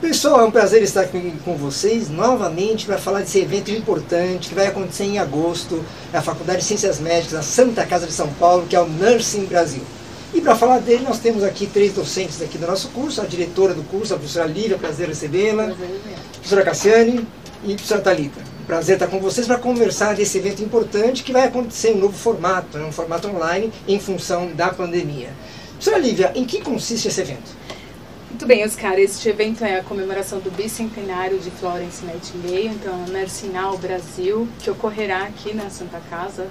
Pessoal, é um prazer estar aqui com vocês novamente para falar desse evento importante que vai acontecer em agosto na Faculdade de Ciências Médicas da Santa Casa de São Paulo, que é o Nursing Brasil. E para falar dele, nós temos aqui três docentes aqui do nosso curso, a diretora do curso, a professora Lívia, prazer recebê-la, a professora Cassiane e a professora Thalita. Prazer estar com vocês para conversar desse evento importante que vai acontecer em um novo formato, né, um formato online em função da pandemia. Professora Lívia, em que consiste esse evento? Muito bem, Oscar. Este evento é a comemoração do bicentenário de Florence Nightingale, então Nursing Brasil, que ocorrerá aqui na Santa Casa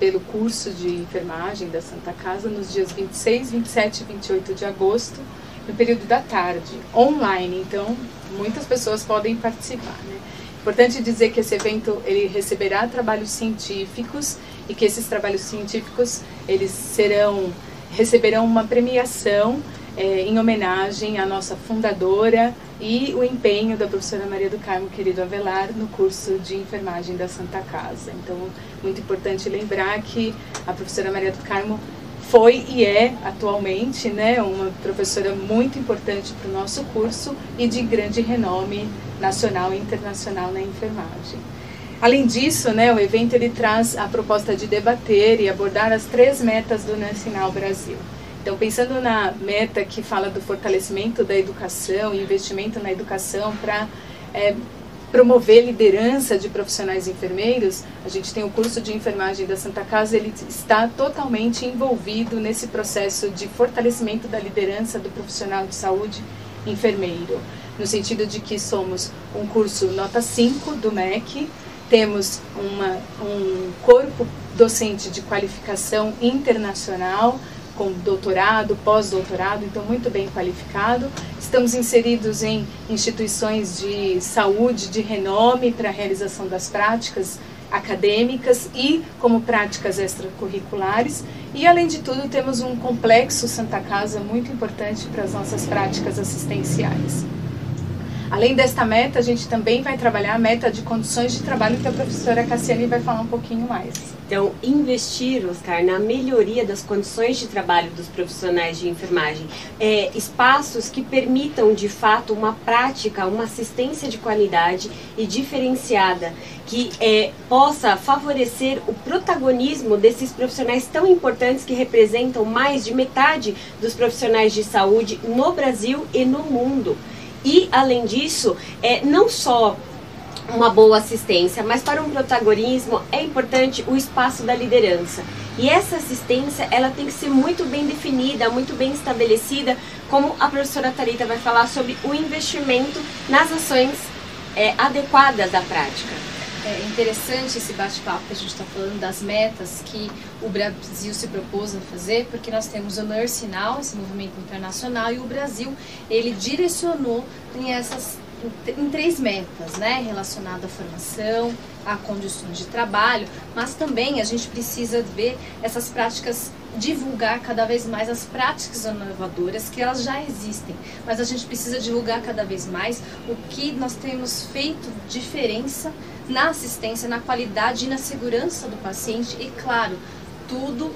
pelo curso de enfermagem da Santa Casa nos dias 26, 27 e 28 de agosto, no período da tarde, online. Então, muitas pessoas podem participar. Né? Importante dizer que esse evento ele receberá trabalhos científicos e que esses trabalhos científicos eles serão receberão uma premiação é, em homenagem à nossa fundadora e o empenho da professora Maria do Carmo Querido Avelar no curso de enfermagem da Santa Casa. Então, muito importante lembrar que a professora Maria do Carmo foi e é atualmente né, uma professora muito importante para o nosso curso e de grande renome nacional e internacional na enfermagem. Além disso, né, o evento ele traz a proposta de debater e abordar as três metas do Nacional Brasil. Então, pensando na meta que fala do fortalecimento da educação investimento na educação para é, promover liderança de profissionais enfermeiros, a gente tem o curso de enfermagem da Santa Casa, ele está totalmente envolvido nesse processo de fortalecimento da liderança do profissional de saúde enfermeiro, no sentido de que somos um curso nota 5 do MEC, temos uma, um corpo docente de qualificação internacional, com doutorado, pós-doutorado, então muito bem qualificado. Estamos inseridos em instituições de saúde de renome para a realização das práticas acadêmicas e como práticas extracurriculares. E além de tudo, temos um complexo Santa Casa muito importante para as nossas práticas assistenciais. Além desta meta, a gente também vai trabalhar a meta de condições de trabalho que a professora Cassiane vai falar um pouquinho mais. Então, investir, Oscar, na melhoria das condições de trabalho dos profissionais de enfermagem, é, espaços que permitam de fato uma prática, uma assistência de qualidade e diferenciada, que é, possa favorecer o protagonismo desses profissionais tão importantes que representam mais de metade dos profissionais de saúde no Brasil e no mundo. E, além disso, é, não só uma boa assistência, mas para um protagonismo é importante o espaço da liderança. E essa assistência, ela tem que ser muito bem definida, muito bem estabelecida, como a professora Tarita vai falar sobre o investimento nas ações é, adequadas da prática. É interessante esse bate-papo que a gente está falando das metas que o Brasil se propôs a fazer, porque nós temos o Nurse Now, esse movimento internacional, e o Brasil, ele direcionou em essas em três metas, né, relacionada à formação, a condições de trabalho, mas também a gente precisa ver essas práticas divulgar cada vez mais as práticas inovadoras que elas já existem, mas a gente precisa divulgar cada vez mais o que nós temos feito diferença na assistência, na qualidade e na segurança do paciente e claro, tudo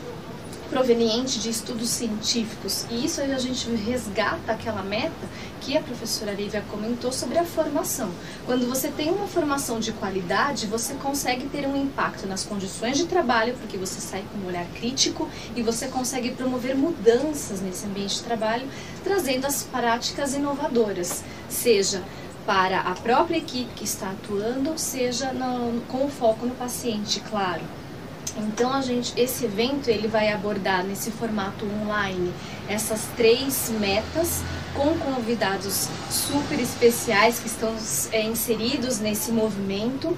proveniente de estudos científicos. E isso a gente resgata aquela meta que a professora Lívia comentou sobre a formação. Quando você tem uma formação de qualidade, você consegue ter um impacto nas condições de trabalho, porque você sai com um olhar crítico e você consegue promover mudanças nesse ambiente de trabalho, trazendo as práticas inovadoras, seja para a própria equipe que está atuando, seja no, com foco no paciente, claro. Então a gente, esse evento ele vai abordar nesse formato online essas três metas com convidados super especiais que estão é, inseridos nesse movimento.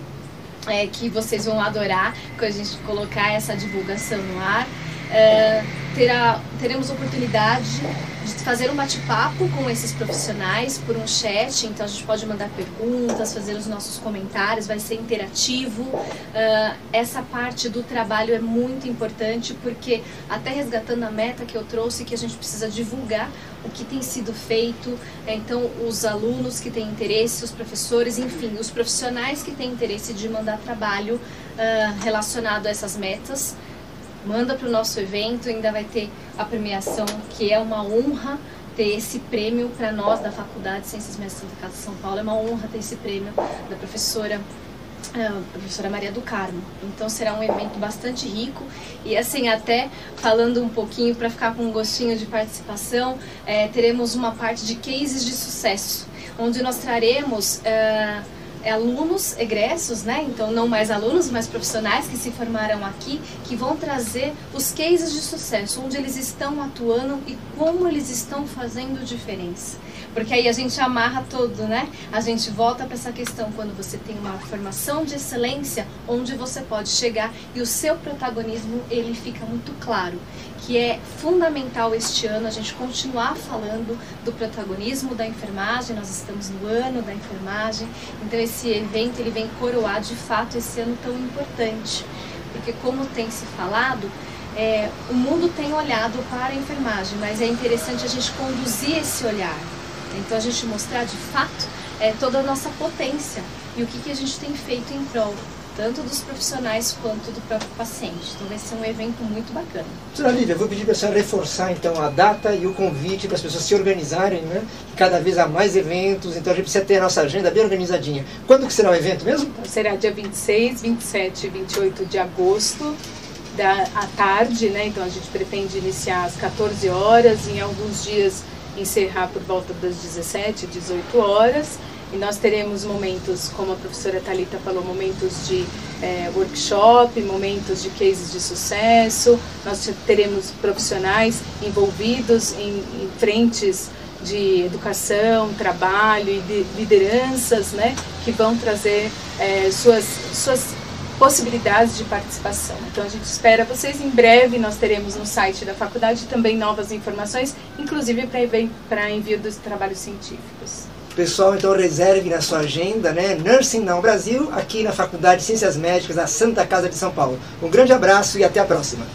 É, que vocês vão adorar quando a gente colocar essa divulgação no ar. É, terá, teremos oportunidade de fazer um bate-papo com esses profissionais por um chat, então a gente pode mandar perguntas, fazer os nossos comentários, vai ser interativo. Uh, essa parte do trabalho é muito importante porque, até resgatando a meta que eu trouxe, que a gente precisa divulgar o que tem sido feito, então os alunos que têm interesse, os professores, enfim, os profissionais que têm interesse de mandar trabalho uh, relacionado a essas metas manda para o nosso evento, ainda vai ter a premiação, que é uma honra ter esse prêmio para nós da Faculdade de Ciências Médicas Santa Casa de São Paulo. É uma honra ter esse prêmio da professora a professora Maria do Carmo. Então será um evento bastante rico e assim até falando um pouquinho para ficar com um gostinho de participação, é, teremos uma parte de cases de sucesso, onde nós traremos uh, alunos egressos, né? Então não mais alunos, mas profissionais que se formaram aqui, que vão trazer os cases de sucesso, onde eles estão atuando e como eles estão fazendo diferença. Porque aí a gente amarra tudo, né? A gente volta para essa questão quando você tem uma formação de excelência, onde você pode chegar e o seu protagonismo ele fica muito claro que é fundamental este ano a gente continuar falando do protagonismo da enfermagem. Nós estamos no ano da enfermagem, então esse evento ele vem coroar de fato esse ano tão importante, porque como tem se falado, é, o mundo tem olhado para a enfermagem, mas é interessante a gente conduzir esse olhar. Então a gente mostrar de fato é, toda a nossa potência e o que, que a gente tem feito em prol tanto dos profissionais quanto do próprio paciente. Então vai ser um evento muito bacana. Doutora Lívia, vou pedir para a senhora reforçar então a data e o convite para as pessoas se organizarem, né? Cada vez há mais eventos, então a gente precisa ter a nossa agenda bem organizadinha. Quando que será o evento mesmo? Então, será dia 26, 27 e 28 de agosto. Da, à tarde, né? Então a gente pretende iniciar às 14 horas, em alguns dias encerrar por volta das 17, 18 horas. E nós teremos momentos, como a professora Talita falou, momentos de é, workshop, momentos de cases de sucesso. Nós teremos profissionais envolvidos em, em frentes de educação, trabalho e de lideranças, né, que vão trazer é, suas, suas possibilidades de participação. Então a gente espera vocês em breve. Nós teremos no site da faculdade também novas informações, inclusive para envio dos trabalhos científicos. Pessoal, então reserve na sua agenda, né? Nursing Now Brasil, aqui na Faculdade de Ciências Médicas da Santa Casa de São Paulo. Um grande abraço e até a próxima.